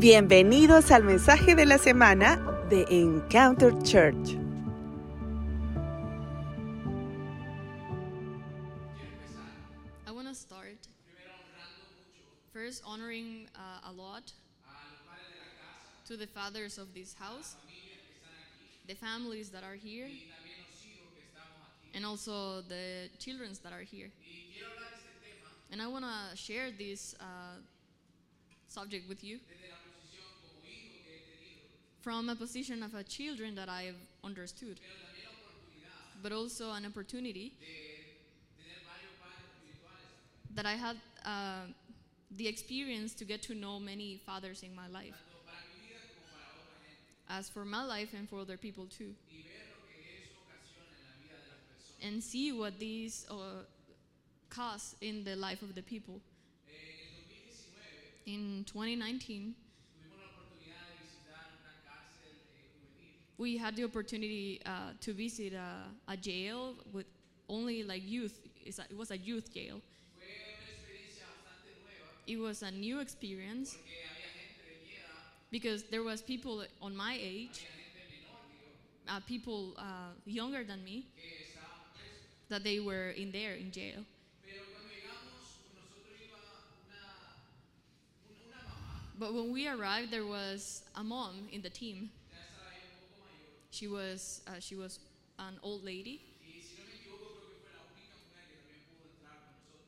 Bienvenidos al mensaje de la semana de Encounter Church. I want to start first honoring uh, a lot to the fathers of this house, the families that are here, and also the children that are here. And I want to share this uh, subject with you from a position of a children that I've understood, but also an opportunity that I had uh, the experience to get to know many fathers in my life, as for my life and for other people too, and see what these uh, cause in the life of the people. In 2019, we had the opportunity uh, to visit a, a jail with only like youth. A- It was a youth jail. It was a new experience because there was people on my age, uh, people uh, younger than me, that they were in there in jail. But when we arrived, there was a mom in the team. She was uh, she was an old lady.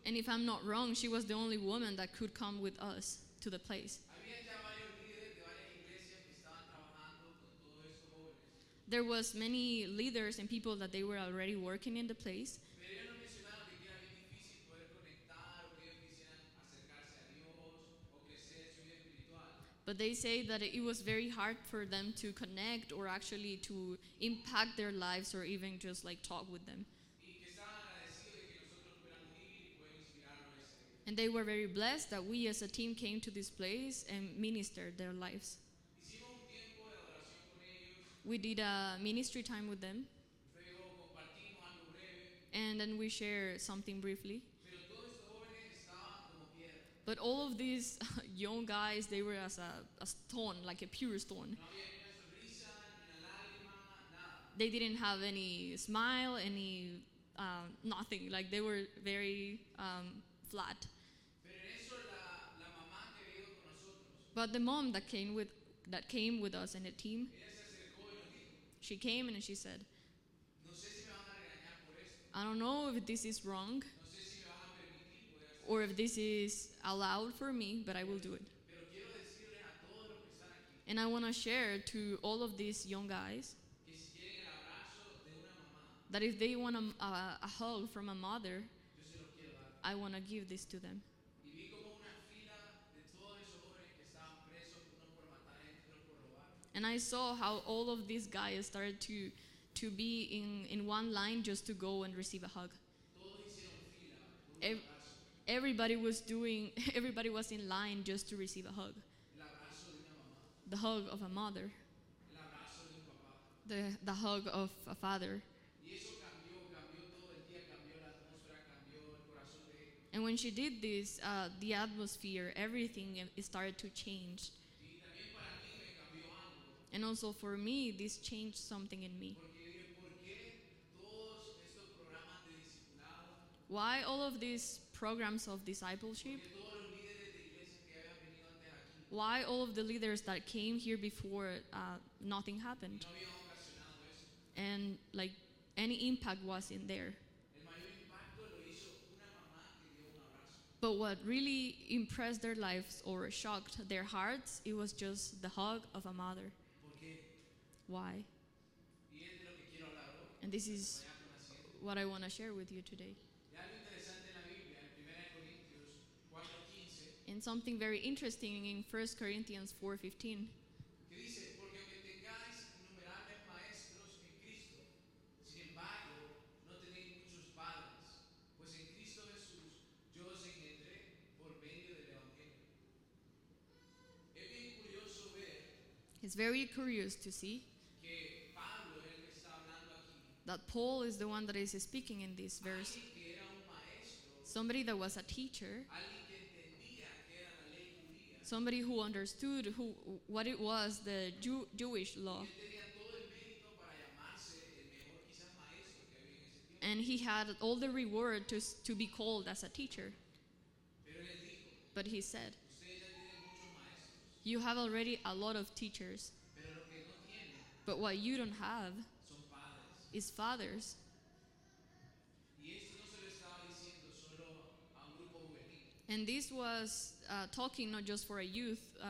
And if I'm not wrong, she was the only woman that could come with us to the place. There was many leaders and people that they were already working in the place. But they say that it was very hard for them to connect or actually to impact their lives or even just like talk with them. And they were very blessed that we as a team came to this place and ministered their lives. We did a ministry time with them. And then we share something briefly. But all of these young guys, they were as a, a stone, like a pure stone. They didn't have any smile, any um, nothing. Like they were very um, flat. But the mom that came with that came with us in the team, she came and she said, "I don't know if this is wrong, or if this is allowed for me, but I will do it." And I want to share to all of these young guys that if they want a, a, a hug from a mother, I want to give this to them. And I saw how all of these guys started to, to be in, in one line just to go and receive a hug. Ev- everybody was doing, everybody was in line just to receive a hug. The hug of a mother, the, the hug of a father. And when she did this, uh, the atmosphere, everything, started to change. And also for me, this changed something in me. Why all of these programs of discipleship? Why all of the leaders that came here before, uh, nothing happened? And like any impact was in there. But what really impressed their lives or shocked their hearts, it was just the hug of a mother. Why? And this is what I want to share with you today. And something very interesting in 1 Corinthians 4:15. que dice, porque aunque tengáis innumerables maestros en Cristo, sin embargo, no tenéis muchos padres, pues en Cristo Jesús yo os engendré por medio del Evangelio. Es bien curioso ver It's very curious to see que Pablo el que está hablando aquí, that Paul is the one that is speaking in this verse. que era un maestro, Somebody that was a teacher, somebody who understood who what it was the Jew, Jewish law. And he had all the reward to, to be called as a teacher. But he said, You have already a lot of teachers, but what you don't have is fathers. And this was uh, talking not just for a youth uh,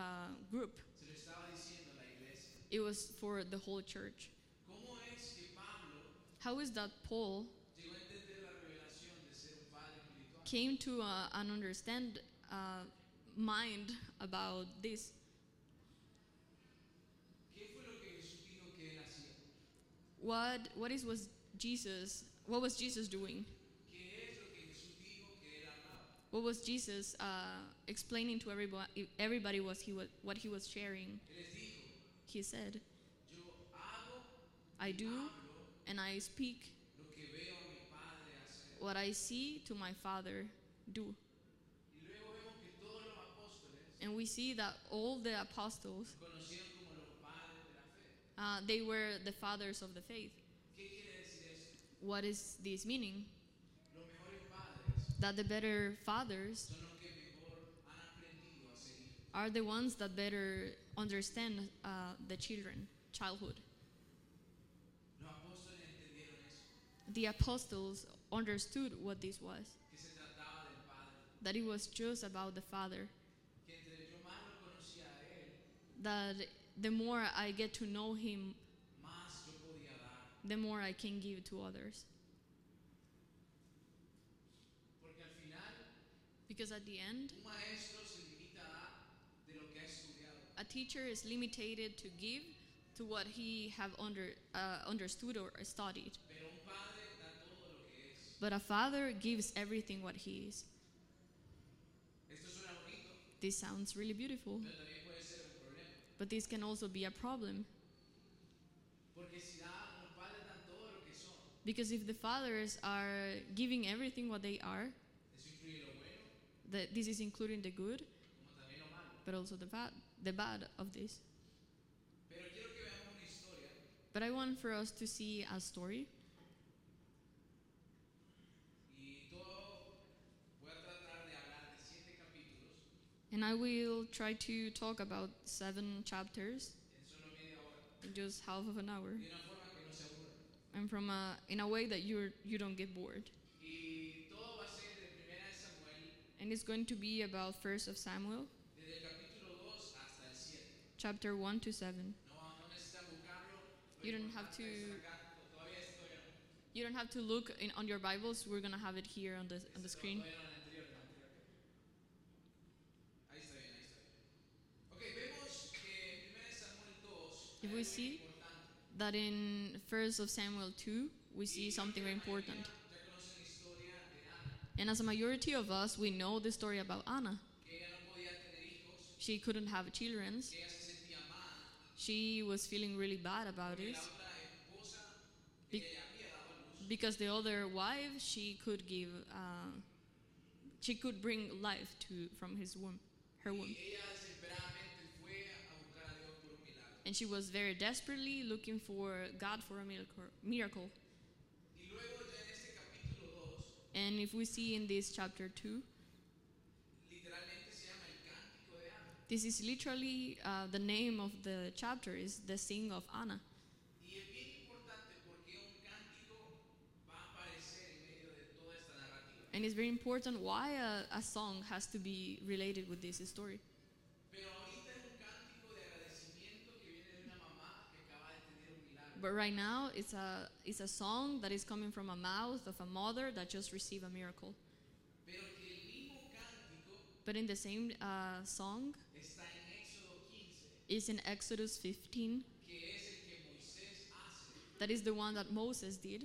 group, se lo estaba diciendo a la iglesia. it was for the whole church. ¿Cómo es que Pablo How is that Paul llegó a entender la de ser un padre came to uh, an understand uh, mind about this? ¿Qué fue lo que dijo que él hacía? What what is was Jesus? What was Jesus doing? What was Jesus uh, explaining to everybody? Everybody was he was what he was sharing. He said, "I do, and I speak what I see to my Father do." And we see that all the apostles, uh, they were the fathers of the faith. What is this meaning? That the better fathers are the ones that better understand uh, the children, childhood. The apostles understood what this was, that it was just about the Father. That the more I get to know Him, the more I can give to others. Because at the end, un maestro se limita a dar de lo que ha estudiado. a teacher is limited to give to what he have under, uh, understood or studied. Pero un padre da todo lo que es. But a father gives everything what he is. Esto suena bonito, This sounds really beautiful, pero también puede ser un problema. but this can also be a problem. Porque si da, los padres dan todo lo que son. Because if the fathers are giving everything what they are, Eso incluye lo that this is including the good, but also the bad, the bad of this. But I want for us to see a story, and I will try to talk about seven chapters in just half of an hour, and from a, in a way that you you don't get bored. And it's going to be about First of Samuel, desde capítulo 2 hasta el 7. chapter one to seven. No, no necesitan buscarlo. Lo You don't have to-. You don't have to look in, on your Bibles. We're gonna have it here on the on the screen. Todavía no, el anterior, el anterior. Ahí está bien, ahí está bien. Ok, vemos que en 1 Samuel 2 If we see that in First of Samuel two, we see something very important. And as a majority of us, we know the story about Anna. She couldn't have children. She was feeling really bad about it Be- because the other wife she could give, uh, she could bring life to from his womb, her womb, and she was very desperately looking for God for a miracle. And if we see in this chapter two, literalmente se llama el cántico de Ana. this is literally uh, the name of the chapter is the Sing of Anna. And it's very important why a, a song has to be related with this story. But right now, it's a it's a song that is coming from a mouth of a mother that just received a miracle. But in the same uh, song está en 15, is in Exodus 15. que es el que hace That is the one that Moses did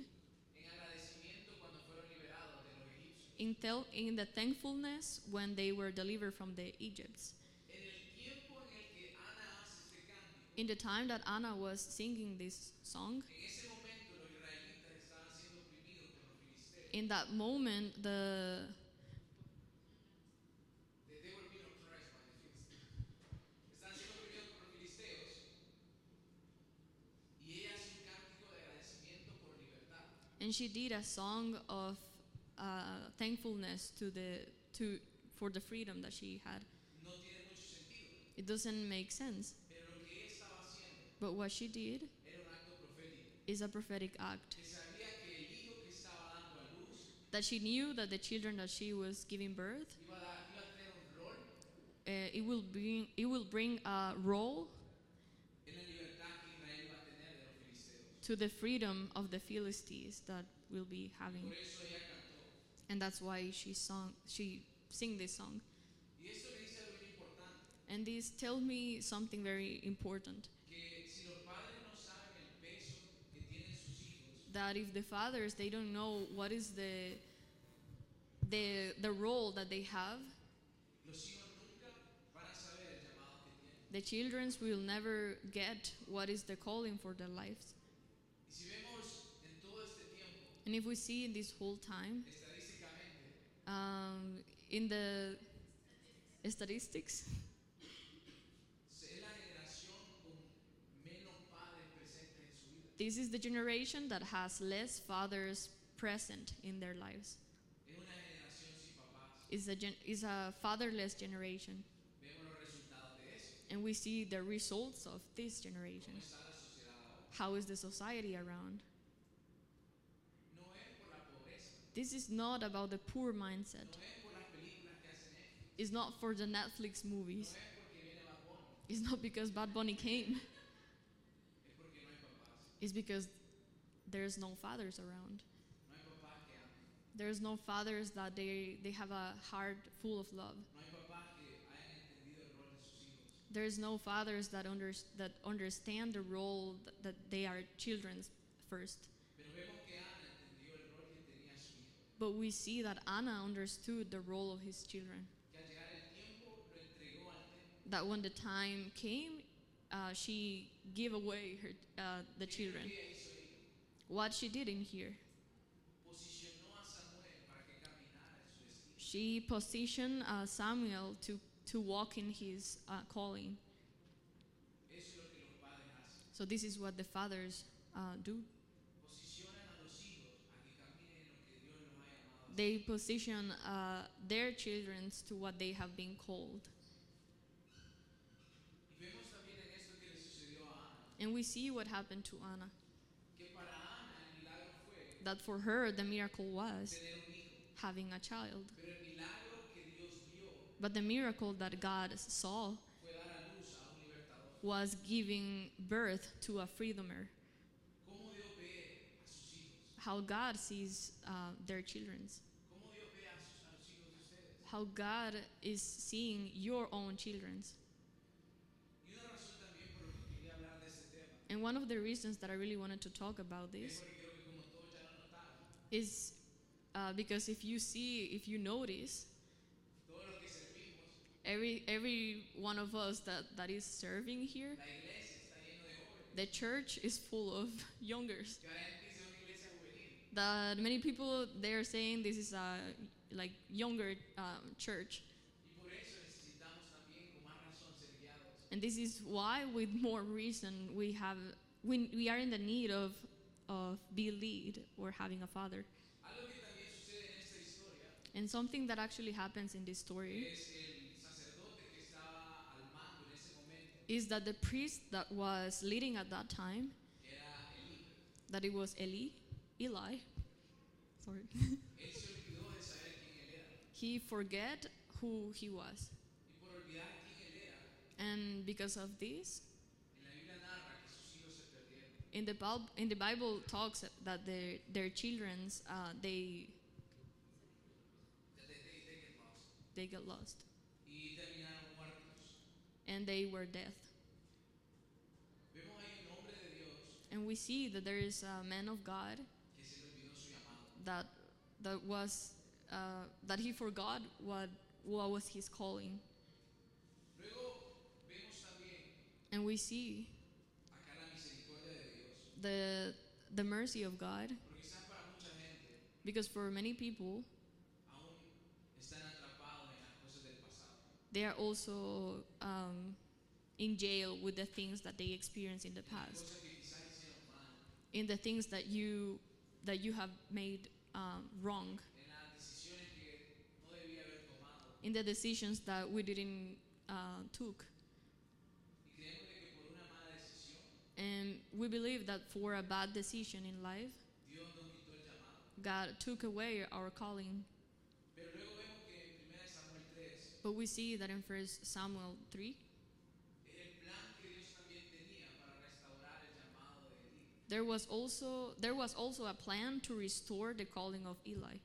in tel- in the thankfulness when they were delivered from the Egypts. in the time that Anna was singing this song, in that moment, the and she did a song of uh, thankfulness to the to for the freedom that she had. No it doesn't make sense but what she did is a prophetic act. That she knew that the children that she was giving birth, uh, it will bring it will bring a role to the freedom of the Philistines that we'll be having, and that's why she sung she sing this song. And this tells me something very important. That if the fathers they don't know what is the the the role that they have the children will never get what is the calling for their lives. And if we see in this whole time um, in the statistics this is the generation that has less fathers present in their lives is a gen- is a fatherless generation and we see the results of this generation how is the society around This is not about the poor mindset. It's not for the Netflix movies. It's not because Bad Bunny came. It's because there's no fathers around. There's no fathers that they, they have a heart full of love. There's no fathers that, under, that understand the role that, that they are children first. But we see that Anna understood the role of his children. That when the time came, uh, she gave away her, uh, the children. What she did in here. She positioned uh, Samuel to, to walk in his uh, calling. So this is what the fathers uh, do. They position uh, their children to what they have been called. And we see what happened to Anna. That for her, the miracle was having a child. But the miracle that God saw was giving birth to a freedomer. How God sees uh, their children. How God is seeing your own children. And one of the reasons that I really wanted to talk about this is uh, because if you see, if you notice, every every one of us that, that is serving here, the church is full of youngers. That many people they are saying this is a like younger um, church, and this is why, with more reason, we have we, we are in the need of of be lead or having a father. And something that actually happens in this story is that the priest that was leading at that time, that it was Eli, Eli, sorry, he forget who he was. And because of this, in the, Bib- in the Bible talks that their, their children's, uh, they, they, get lost. And they were dead. And we see that there is a man of God that, that was, uh, that he forgot what, what was his calling. And we see the, the mercy of God. Because for many people, they are also um, in jail with the things that they experienced in the past, in the things that you that you have made um, wrong. In the decisions that we didn't uh, took. We believe that for a bad decision in life. God took away our calling. Pero luego vemos que en 1 3, But we see that in 1 Samuel 3, el plan que Dios también tenía para restaurar el llamado de Elí. there was also there was also a plan to restore the calling of Eli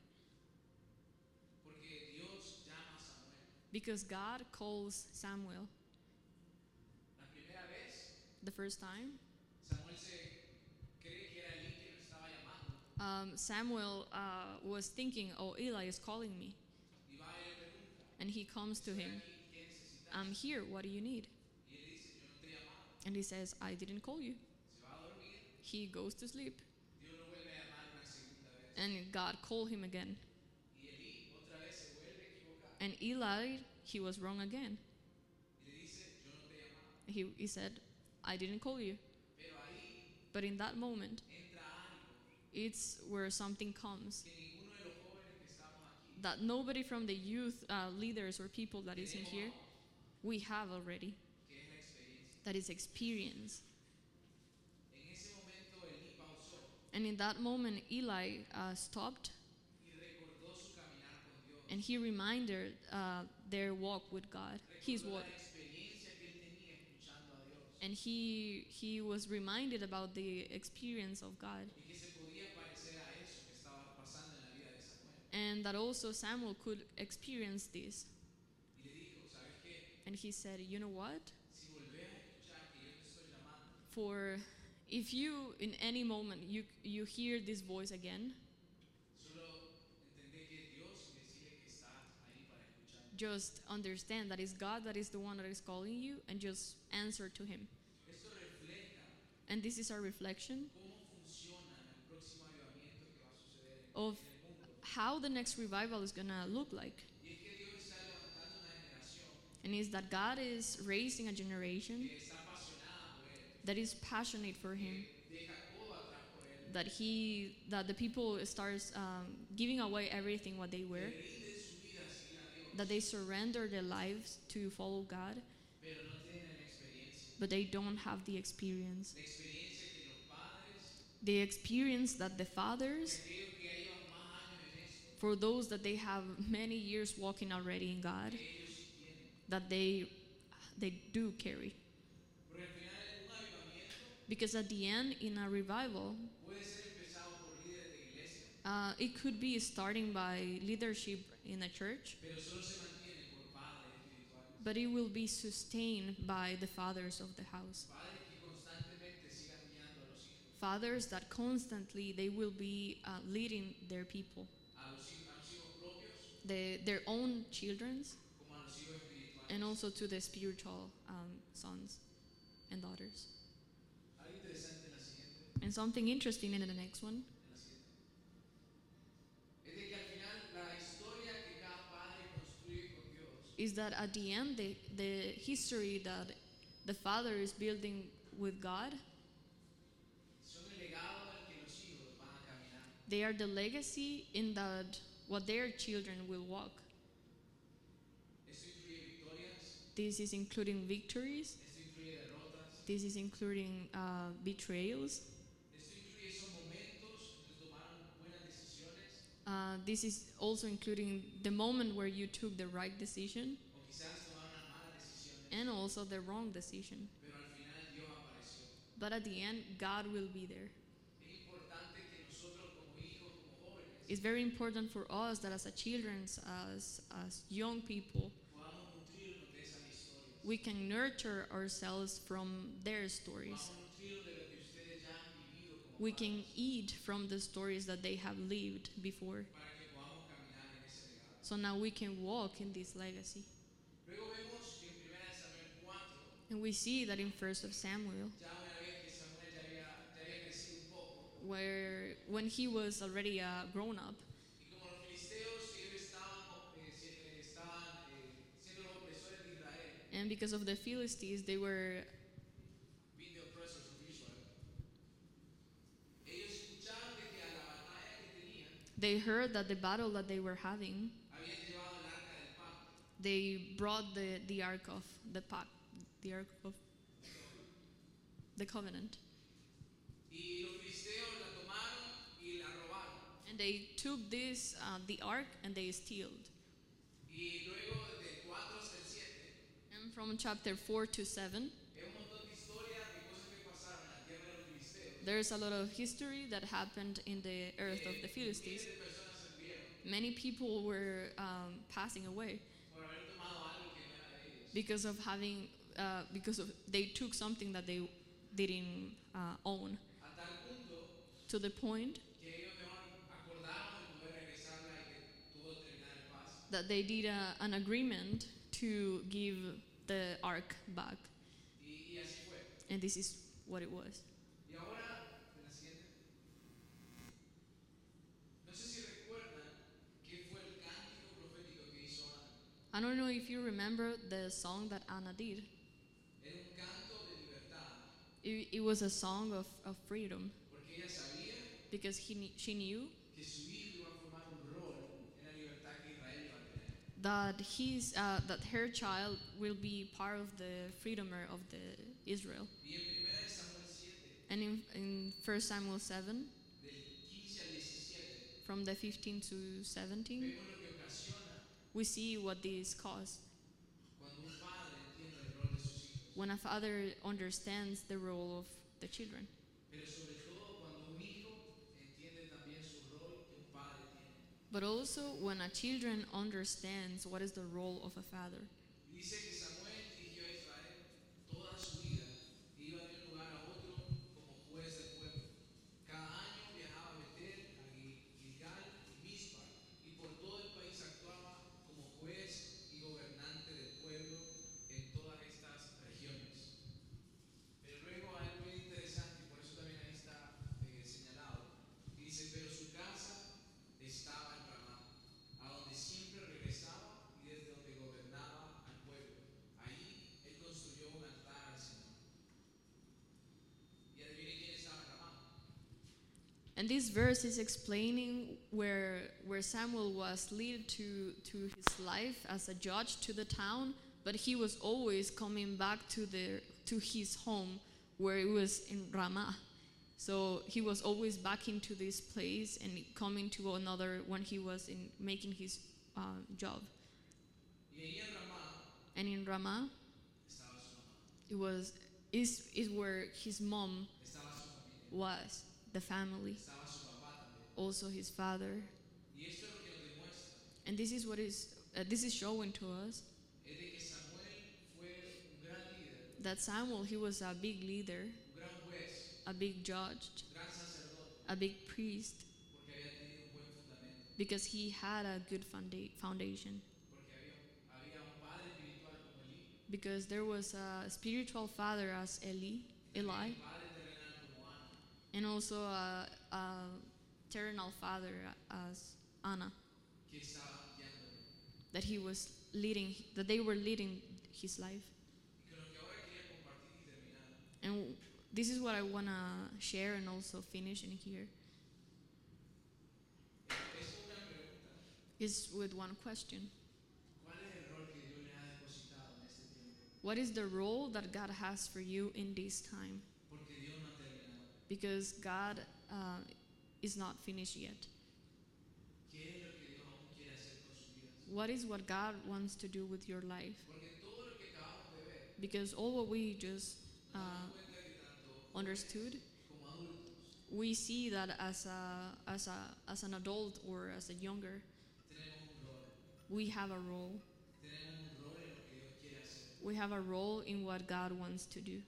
because God calls Samuel the first time. Um, Samuel uh, was thinking, "Oh, Eli is calling me," and he comes to him. "¿Y ¿qué necesitas? I'm here. What do you need? And he says, I didn't call you. He goes to sleep. And God called him again. And Eli, he was wrong again. He. He, said, I didn't call you. But in that moment, it's where something comes that nobody from the youth uh, leaders or people that is in here, we have already. That is experience. And in that moment, Eli uh, stopped and he reminded uh, their walk with God. His walk. And he, he was reminded about the experience of God. And that also Samuel could experience this. And he said, You know what? For if you, in any moment, you, you hear this voice again, just understand that it's God that is the one that is calling you and just answer to Him. And this is our reflection of. How the next revival is going to look like. And is that God is raising a generation that is passionate for Him, that He, that the people starts um, giving away everything what they were, that they surrender their lives to follow God, but they don't have the experience. The experience that the fathers, for those that they have many years walking already in God, that they they do carry. Because at the end, in a revival, uh, it could be starting by leadership in a church, but it will be sustained by the fathers of the house. Fathers that constantly they will be uh, leading their people, the, their own children's, and also to the spiritual um, sons and daughters. And something interesting in the next one is that at the end, the, the history that the father is building with God, they are the legacy in that what their children will walk. This is including victories. This is including uh, betrayals. Uh, this is also including the moment where you took the right decision and also the wrong decision. But at the end, God will be there. It's very important for us that as a children, as, as young people, we can nurture ourselves from their stories. We can eat from the stories that they have lived before. So now we can walk in this legacy. Luego vemos que en 1 Samuel 4, And we see that in 1st of Samuel, when he was already uh, grown up, and because of the Philistines, they were a they heard that the battle that they were having, they brought the, the ark of the pact, the ark of the covenant. And they took this, uh, the ark, and they stealed. Y luego del 4 hasta el 7, And from chapter 4 to 7, es un montón de historias de cosas que pasaron en la tierra de los filisteos. there's a lot of history that happened in the earth of the Philistines. Miles de personas se murieron Many people were um, passing away por haber tomado algo que no era de ellos. because of having, uh, because of they took something that they didn't uh, own. A tal punto To the point that they did a, an agreement to give the ark back, and this is what it was. I don't know if you remember the song that Anna did. It, it was a song of, of freedom because he, she knew that his uh, that her child will be part of the freedomer of the Israel. Y en 1 de Samuel 7, And in, in 1 Samuel 7, del 15 al 17, from the 15 to 17, vemos lo que ocasiona we see what this caused. When a father understands the role of the children, but also when a children understands what is the role of a father. And this verse is explaining where where Samuel was led to to his life as a judge to the town, but he was always coming back to the to his home where it was in Ramah. So he was always back into this place and coming to another when he was in making his uh, job. And in Ramah, it was is is where his mom was, the family, also his father. And this is what is uh, this is showing to us that Samuel he was a big leader, a big judge, a big priest because he had a good founda- foundation because there was a spiritual father as Eli, Eli, and also uh, uh, a, a terrenal father uh, as Anna that he was leading that they were leading his life. And this is what I want to share and also finish in here is with one question. What is the role that God has for you in this time? Because God uh, is not finished yet. What is what God wants to do with your life? Because all what we just uh, understood, we see that as a as a as an adult or as a younger, we have a role. We have a role in what God wants to do.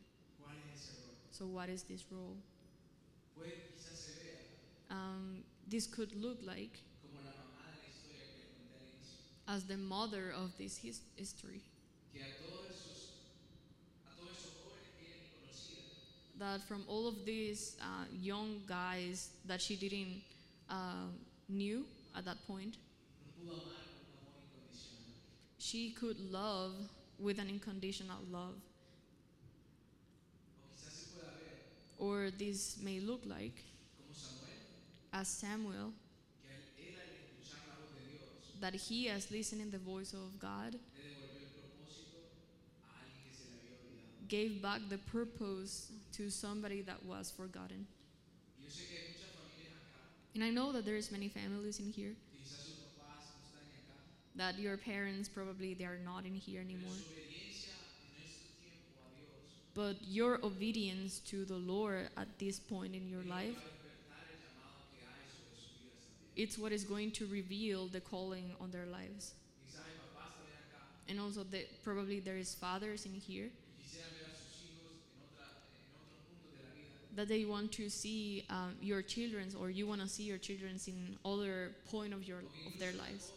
So what is this role? Um, this could look like como la mamá de la que le conté al inicio. as the mother of this his- history. Que a todos esos, a todos esos jóvenes que ella ni conocía, that from all of these uh, young guys that she didn't uh, knew at that point, no pudo amar con un amor incondicional. she could love with an unconditional love. Or this may look like as Samuel, que a él, that he, as listening the voice of God, le devolvió el propósito a alguien que se le había olvidado. gave back the purpose to somebody that was forgotten. Yo sé que hay muchas familias acá, And I know that there's many families in here que quizás sus papás no acá, that your parents probably they are not in here anymore. But your obedience to the Lord at this point in your life, it's what is going to reveal the calling on their lives. And also that probably there is fathers in here that they want to see um, your children's or you want to see your children's in other point of your of their lives.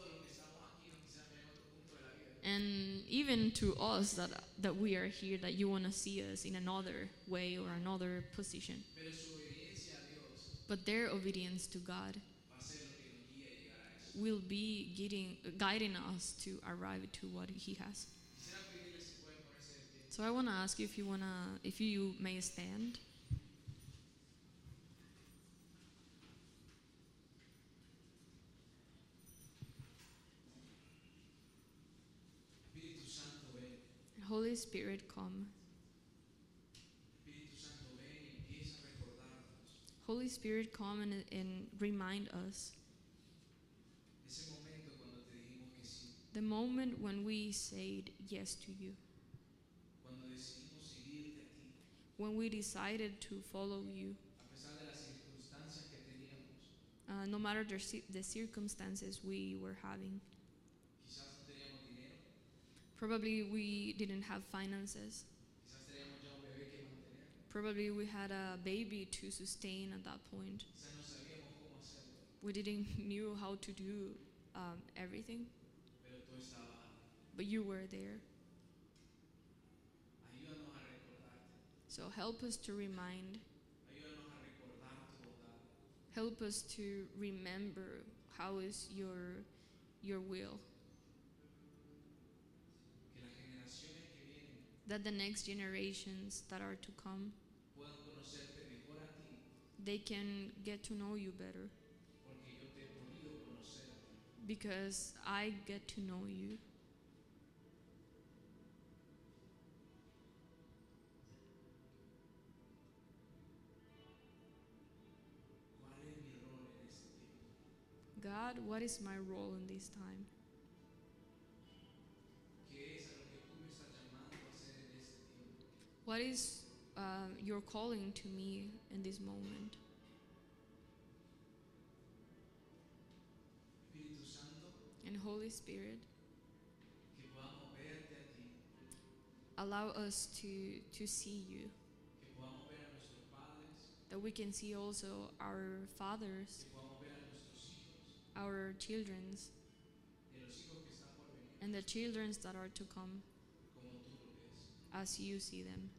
And even to us that that we are here that you want to see us in another way or another position. Pero su obediencia a Dios But their obedience to God va a ser lo que nos guíe a llegar a eso. will be guiding, guiding us to arrive to what He has. Quisiera pedirles si pueden ponerse de pie. So I want to ask you if you wanna, if you may stand. Holy Spirit, come. Holy Spirit, come and, and remind us the moment when we said yes to you, when we decided to follow you, uh, no matter the, the circumstances we were having. Probably we didn't have finances. Probably we had a baby to sustain at that point. We didn't knew how to do um, everything, but you were there. So help us to remind, help us to remember how is your your will. That the next generations that are to come, they can get to know you better because I get to know you. God, what is my role in this time? What is uh, your calling to me in this moment? And Holy Spirit, que podamos verte a ti, allow us to, to see you, que podamos ver a nuestros padres, that we can see also our fathers, que podamos ver a nuestros hijos. Our children's, y a los hijos que están por venir, and the children's that are to come. Como tú lo ves, as you see them,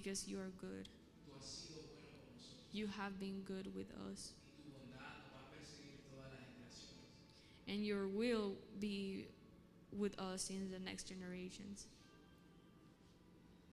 because you are good. You have been good with us, and your will be with us in the next generations.